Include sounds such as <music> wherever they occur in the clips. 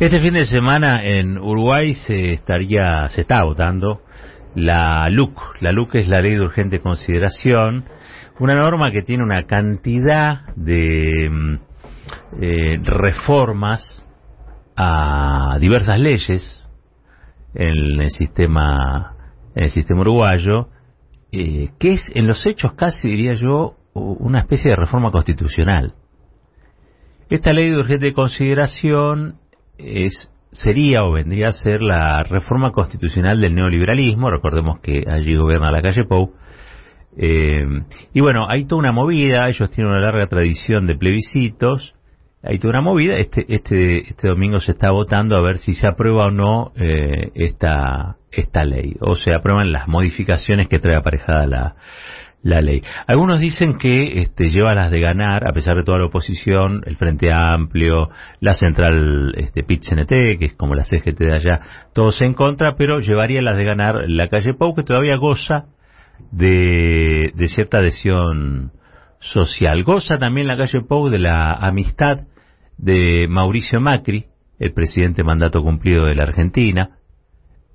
Este fin de semana en Uruguay se estaría, se está votando la LUC. La LUC es la Ley de Urgente Consideración, una norma que tiene una cantidad de mm, eh, reformas a diversas leyes en el sistema en el sistema uruguayo, eh, que es en los hechos casi diría yo una especie de reforma constitucional. Esta ley de urgente consideración es sería o vendría a ser la reforma constitucional del neoliberalismo. Recordemos que allí gobierna la calle Pou. Eh, y bueno, hay toda una movida, ellos tienen una larga tradición de plebiscitos, hay toda una movida, este, este, este domingo se está votando a ver si se aprueba o no eh, esta, esta ley, o se aprueban las modificaciones que trae aparejada la, la ley. Algunos dicen que este, lleva las de ganar, a pesar de toda la oposición, el Frente Amplio, la central este, pit que es como la CGT de allá, todos en contra, pero llevaría las de ganar la calle Pau, que todavía goza de, cierta adhesión social. Goza también la calle Pau de la amistad de Mauricio Macri, el presidente mandato cumplido de la Argentina,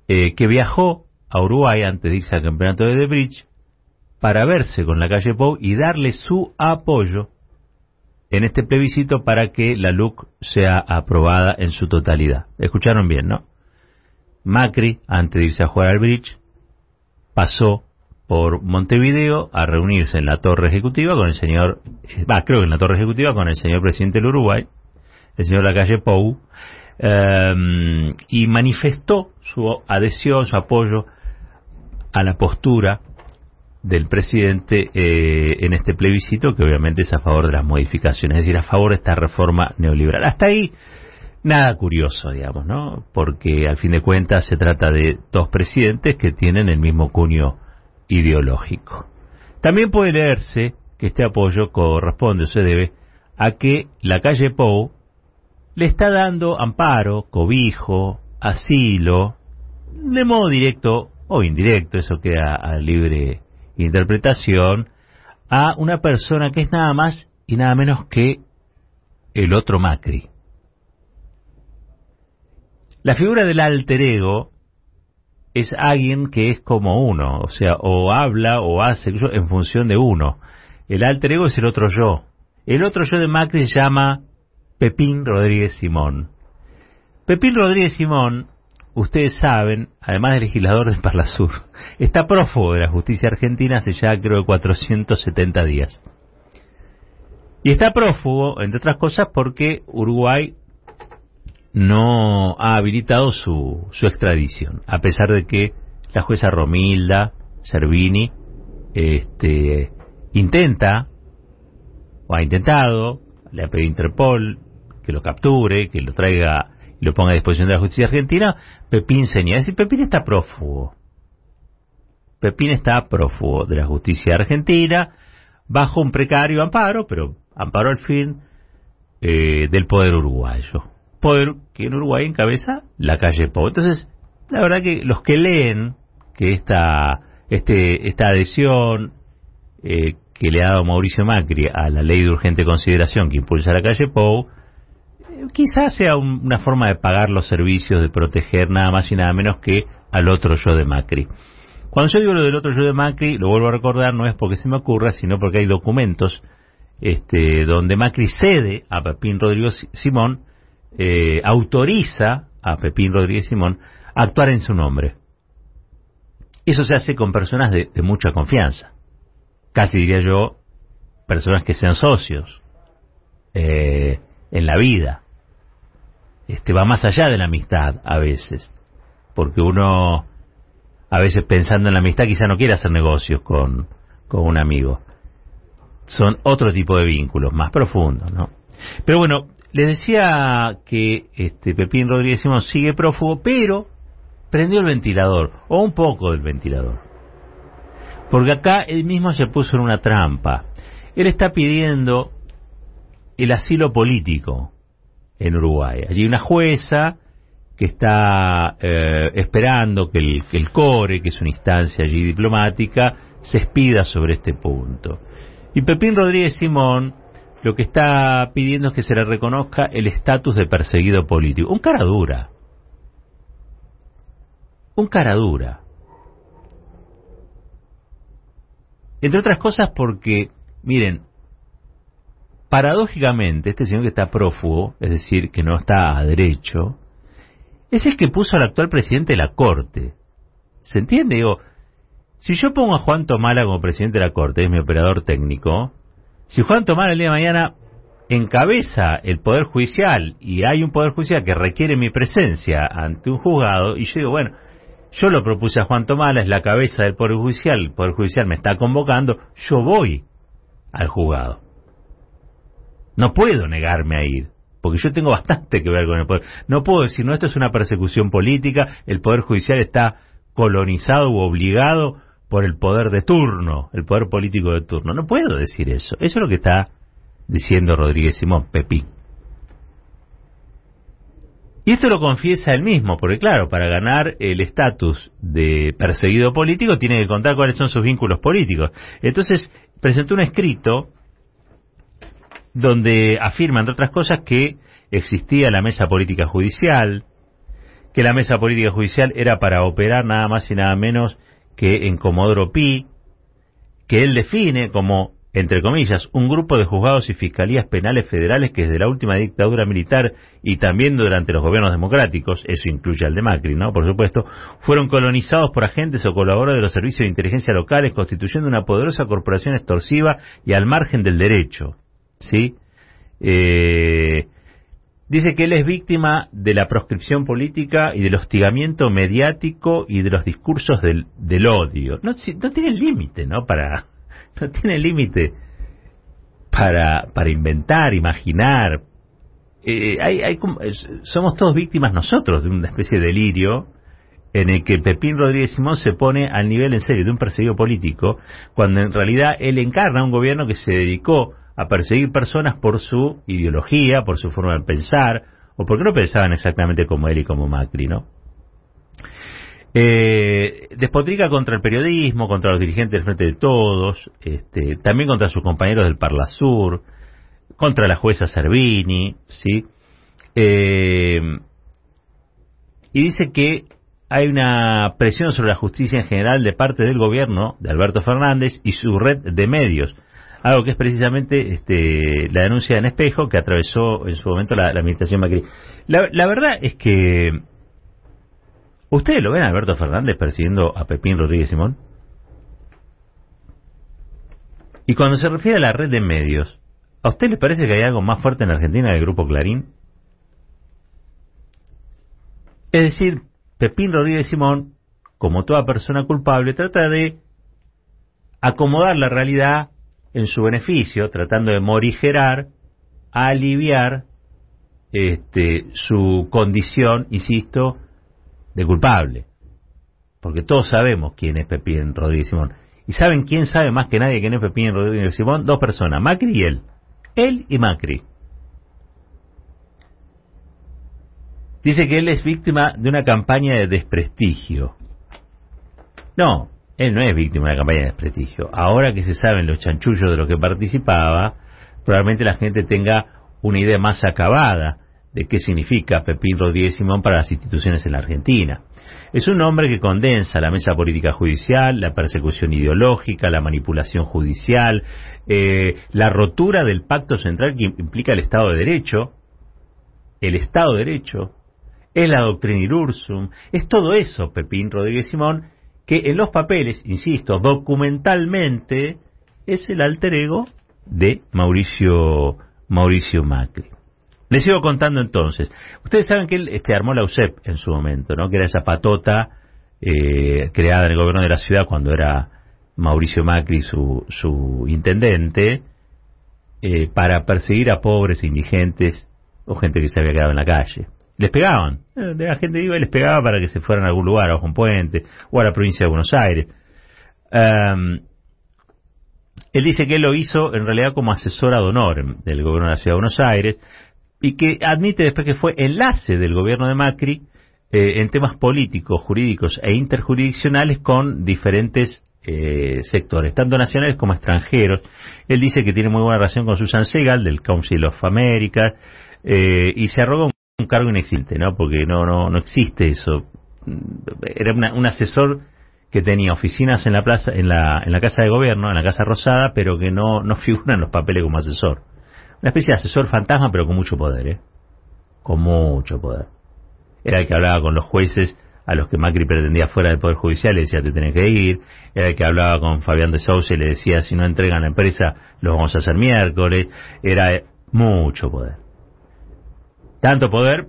eh, que viajó a Uruguay antes de irse al campeonato de The Bridge para verse con la calle Pou y darle su apoyo en este plebiscito para que la LUC sea aprobada en su totalidad. Escucharon bien, ¿no? Macri, antes de irse a jugar al bridge, pasó por Montevideo a reunirse en la torre ejecutiva con el señor, va, creo que en la torre ejecutiva con el señor presidente del Uruguay, el señor Lacalle Pou, eh, y manifestó su adhesión, su apoyo a la postura del presidente eh, en este plebiscito, que obviamente es a favor de las modificaciones, es decir, a favor de esta reforma neoliberal. Hasta ahí, nada curioso, digamos, ¿no? Porque al fin de cuentas se trata de dos presidentes que tienen el mismo cuño ideológico. También puede leerse que este apoyo corresponde o se debe a que la calle Pou le está dando amparo, cobijo, asilo, de modo directo o indirecto, eso queda a libre interpretación a una persona que es nada más y nada menos que el otro Macri. La figura del alter ego es alguien que es como uno, o sea, o habla o hace en función de uno. El alter ego es el otro yo. El otro yo de Macri se llama Pepín Rodríguez Simón. Pepín Rodríguez Simón ustedes saben, además de legislador de Parlasur, está prófugo de la justicia argentina hace ya creo 470 días. Y está prófugo, entre otras cosas, porque Uruguay no ha habilitado su, su extradición, a pesar de que la jueza Romilda Servini este, intenta, o ha intentado, le ha pedido a Interpol que lo capture, que lo traiga lo ponga a disposición de la justicia argentina, Pepín señala. Es decir, Pepín está prófugo. Pepín está prófugo de la justicia argentina, bajo un precario amparo, pero amparo al fin eh, del poder uruguayo. Poder que en Uruguay encabeza la calle Pau. Entonces, la verdad que los que leen que esta, este, esta adhesión eh, que le ha dado Mauricio Macri a la ley de urgente consideración que impulsa la calle Pou, quizás sea una forma de pagar los servicios, de proteger nada más y nada menos que al otro yo de Macri. Cuando yo digo lo del otro yo de Macri, lo vuelvo a recordar, no es porque se me ocurra, sino porque hay documentos este, donde Macri cede a Pepín Rodríguez Simón, eh, autoriza a Pepín Rodríguez Simón a actuar en su nombre. Eso se hace con personas de, mucha confianza. Casi diría yo, personas que sean socios eh, en la vida este, va más allá de la amistad a veces, porque uno a veces pensando en la amistad quizá no quiere hacer negocios con, con un amigo. Son otro tipo de vínculos, más profundos, ¿no? Pero bueno, les decía que este Pepín Rodríguez Simón sigue prófugo, pero prendió el ventilador, o un poco del ventilador. Porque acá él mismo se puso en una trampa. Él está pidiendo el asilo político en Uruguay. Allí una jueza que está eh, esperando que el, que el, CORE, que es una instancia allí diplomática, se expida sobre este punto. Y Pepín Rodríguez Simón lo que está pidiendo es que se le reconozca el estatus de perseguido político. Un cara dura. Un cara dura. Entre otras cosas porque, miren, paradójicamente, este señor que está prófugo, es decir, que no está a derecho, es el que puso al actual presidente de la Corte. ¿Se entiende? Digo, si yo pongo a Juan Tomala como presidente de la Corte, es mi operador técnico, si Juan Tomala el día de mañana encabeza el Poder Judicial y hay un Poder Judicial que requiere mi presencia ante un juzgado, y yo digo, bueno, yo lo propuse a Juan Tomala, es la cabeza del Poder Judicial, el Poder Judicial me está convocando, yo voy al juzgado. No puedo negarme a ir, porque yo tengo bastante que ver con el Poder. No puedo decir, no, esto es una persecución política, el Poder Judicial está colonizado u obligado por el poder de turno, el poder político de turno. No puedo decir eso. Eso es lo que está diciendo Rodríguez Simón, Pepín. Y esto lo confiesa él mismo, porque claro, para ganar el estatus de perseguido político tiene que contar cuáles son sus vínculos políticos. Entonces presentó un escrito donde afirma, entre otras cosas, que existía la mesa política judicial, que la mesa política judicial era para operar nada más y nada menos que en Comodoro Pi, que él define como entre comillas, un grupo de juzgados y fiscalías penales federales que desde la última dictadura militar y también durante los gobiernos democráticos, eso incluye al de Macri, ¿no? Por supuesto, fueron colonizados por agentes o colaboradores de los servicios de inteligencia locales, constituyendo una poderosa corporación extorsiva y al margen del derecho, ¿sí? Eh, dice que él es víctima de la proscripción política y del hostigamiento mediático y de los discursos del, del odio. No, tiene límite, ¿no? Para <laughs> no tiene límite para, para inventar, imaginar. Eh, hay, somos todos víctimas nosotros de una especie de delirio en el que Pepín Rodríguez Simón se pone al nivel en serio de un perseguido político, cuando en realidad él encarna un gobierno que se dedicó a perseguir personas por su ideología, por su forma de pensar, o porque no pensaban exactamente como él y como Macri, ¿no? Eh, despotrica contra el periodismo, contra los dirigentes del Frente de Todos, este, también contra sus compañeros del Parlasur, contra la jueza Servini, ¿sí? Eh, y dice que hay una presión sobre la justicia en general de parte del gobierno de Alberto Fernández y su red de medios, algo que es precisamente este, la denuncia en espejo que atravesó en su momento la, administración Macri. la verdad es que ¿Ustedes lo ven a Alberto Fernández persiguiendo a Pepín Rodríguez Simón? Y cuando se refiere a la red de medios, ¿a usted le parece que hay algo más fuerte en Argentina que el Grupo Clarín? Es decir, Pepín Rodríguez Simón, como toda persona culpable, trata de acomodar la realidad en su beneficio, tratando de morigerar, aliviar este, su condición, insisto, de culpable. Porque todos sabemos quién es Pepín Rodríguez Simón. ¿Y saben quién sabe más que nadie quién es Pepín Rodríguez Simón? Dos personas, Macri y él. Él y Macri. Dice que él es víctima de una campaña de desprestigio. No, él no es víctima de una campaña de desprestigio. Ahora que se saben los chanchullos de los que participaba, probablemente la gente tenga una idea más acabada de qué significa Pepín Rodríguez Simón para las instituciones en la Argentina. Es un hombre que condensa la mesa política judicial, la persecución ideológica, la manipulación judicial, eh, la rotura del pacto central que implica el Estado de Derecho, el Estado de Derecho, es la doctrina Irursum, es todo eso, Pepín Rodríguez Simón, que en los papeles, insisto, documentalmente, es el alter ego de Mauricio, Mauricio Macri. Les sigo contando entonces. Ustedes saben que él este, armó la USEP en su momento, ¿no? Que era esa patota eh, creada en el gobierno de la ciudad cuando era Mauricio Macri su, su intendente, eh, para perseguir a pobres, indigentes o gente que se había quedado en la calle. Les pegaban. Eh, la gente iba y les pegaba para que se fueran a algún lugar, a un puente, o a la provincia de Buenos Aires. él dice que él lo hizo en realidad como asesor ad honorem del gobierno de la ciudad de Buenos Aires, y que admite después que fue enlace del gobierno de Macri eh, en temas políticos, jurídicos e interjurisdiccionales con diferentes eh, sectores, tanto nacionales como extranjeros. Él dice que tiene muy buena relación con Susan Segal del Council of America eh, y se arroga un, cargo inexistente, ¿no? Porque no no no existe eso. Era un asesor que tenía oficinas en la plaza, en la, en la casa de gobierno, en la casa rosada, pero que no no <laughs> figura en los papeles como asesor. Una especie de asesor fantasma, pero con mucho poder, ¿eh? Con mucho poder. Era el que hablaba con los jueces a los que Macri pretendía fuera del Poder Judicial, le decía te tenés que ir, era el que hablaba con Fabián de Sousa y le decía si no entregan la empresa lo vamos a hacer miércoles, era mucho poder. Tanto poder,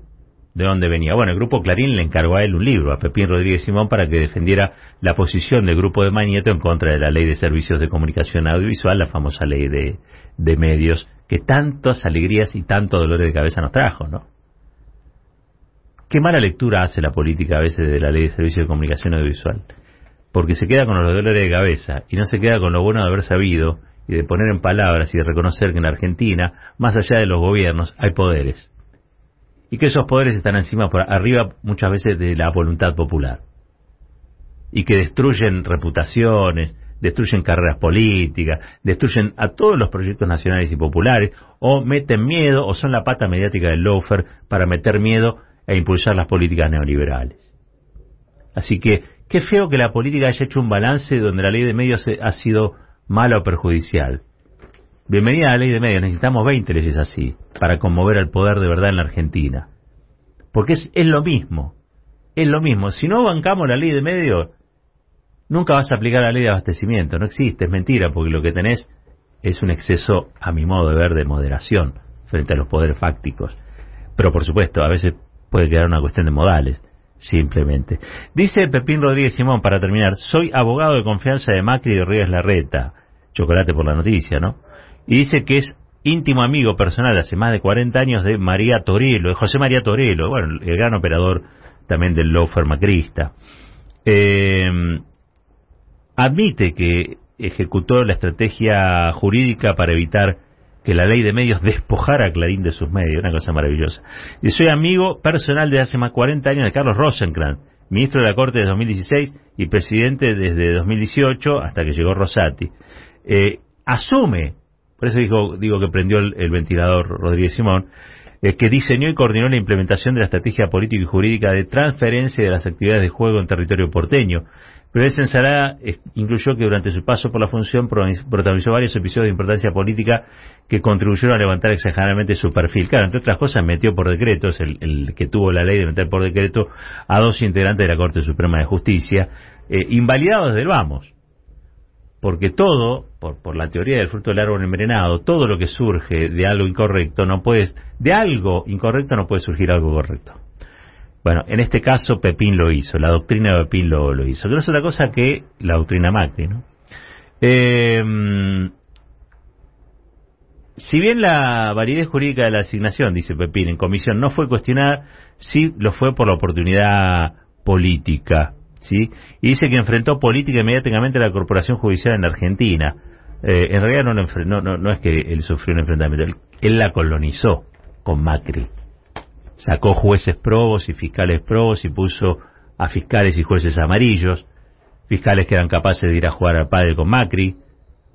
¿de dónde venía? Bueno, el Grupo Clarín le encargó a él un libro, a Pepín Rodríguez Simón, para que defendiera la posición del Grupo de Mañeto en contra de la Ley de Servicios de Comunicación Audiovisual, la famosa Ley de, de Medios, que tantas alegrías y tanto dolores de cabeza nos trajo, ¿no? Qué mala lectura hace la política a veces de la ley de servicio de comunicación audiovisual. Porque se queda con los dolores de cabeza y no se queda con lo bueno de haber sabido y de poner en palabras y de reconocer que en Argentina, más allá de los gobiernos, hay poderes. Y que esos poderes están encima, por arriba muchas veces de la voluntad popular. Y que destruyen reputaciones, destruyen carreras políticas, destruyen a todos los proyectos nacionales y populares, o meten miedo, o son la pata mediática del loafer para meter miedo e impulsar las políticas neoliberales. Así que, qué feo que la política haya hecho un balance donde la ley de medios ha sido mala o perjudicial. Bienvenida a la ley de medios, necesitamos 20 leyes así, para conmover al poder de verdad en la Argentina. Porque es, es lo mismo, es lo mismo. Si no bancamos la ley de medios, nunca vas a aplicar la ley de abastecimiento, no existe, es mentira, porque lo que tenés es un exceso, a mi modo de ver, de moderación frente a los poderes fácticos. Pero por supuesto, a veces puede quedar una cuestión de modales, simplemente. Dice Pepín Rodríguez Simón, para terminar, soy abogado de confianza de Macri y de Ríos Larreta, chocolate por la noticia, ¿no? Y dice que es íntimo amigo personal hace más de 40 años de María Torello, de José María Torello, bueno, el gran operador también del lofer macrista. Eh, admite que ejecutó la estrategia jurídica para evitar que la ley de medios despojara a Clarín de sus medios, una cosa maravillosa. Y soy amigo personal de hace más de 40 años de Carlos Rosencrantz, ministro de la Corte desde 2016 y presidente desde 2018 hasta que llegó Rosati. Eh, asume, por eso digo, digo que prendió el, ventilador Rodríguez Simón, eh, que diseñó y coordinó la implementación de la estrategia política y jurídica de transferencia de las actividades de juego en territorio porteño, pero esa ensalada incluyó que durante su paso por la función protagonizó varios episodios de importancia política que contribuyeron a levantar exageradamente su perfil. Claro, entre otras cosas, metió por decreto, el, el que tuvo la ley de meter por decreto a dos integrantes de la Corte Suprema de Justicia, eh, invalidados desde el vamos. Porque todo, por, por la teoría del fruto del árbol envenenado, todo lo que surge de algo incorrecto no puede, de algo incorrecto no puede surgir algo correcto. Bueno, en este caso Pepín lo hizo, la doctrina de Pepín lo, lo hizo, que no es otra cosa que la doctrina Macri, ¿no? Em, si bien la validez jurídica de la asignación, dice Pepín, en comisión no fue cuestionada, sí lo fue por la oportunidad política, ¿sí? Y dice que enfrentó política inmediatamente a la corporación judicial en Argentina. Eh, en realidad no, no, no, es que él sufrió un enfrentamiento, él la colonizó con Macri sacó jueces probos y fiscales probos y puso a fiscales y jueces amarillos, fiscales que eran capaces de ir a jugar al padre con Macri,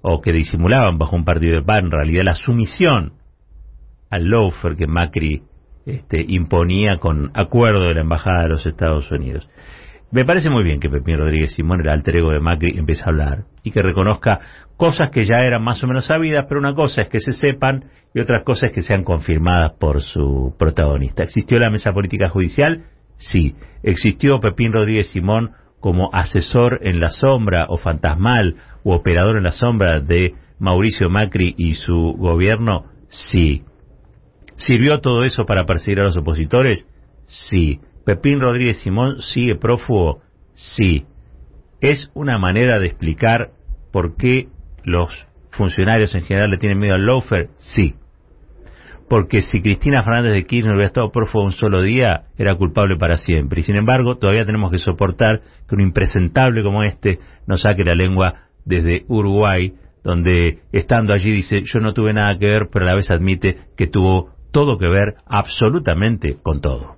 o que disimulaban bajo un partido de PAN en realidad la sumisión al loafer que Macri este, imponía con acuerdo de la Embajada de los Estados Unidos. Me parece muy bien que Pepín Rodríguez Simón, el alter ego de Macri, empiece a hablar y que reconozca cosas que ya eran más o menos sabidas, pero una cosa es que se sepan y otras cosas que sean confirmadas por su protagonista. ¿Existió la mesa política judicial? Sí. ¿Existió Pepín Rodríguez Simón como asesor en la sombra o fantasmal o operador en la sombra de Mauricio Macri y su gobierno? Sí. ¿Sirvió todo eso para perseguir a los opositores? Sí. Pepín Rodríguez Simón sigue prófugo, sí. ¿Es una manera de explicar por qué los funcionarios en general le tienen miedo al loafer? Sí. Porque si Cristina Fernández de Kirchner hubiera estado prófugo un solo día, era culpable para siempre. Y sin embargo, todavía tenemos que soportar que un impresentable como este nos saque la lengua desde Uruguay, donde estando allí dice, yo no tuve nada que ver, pero a la vez admite que tuvo todo que ver absolutamente con todo.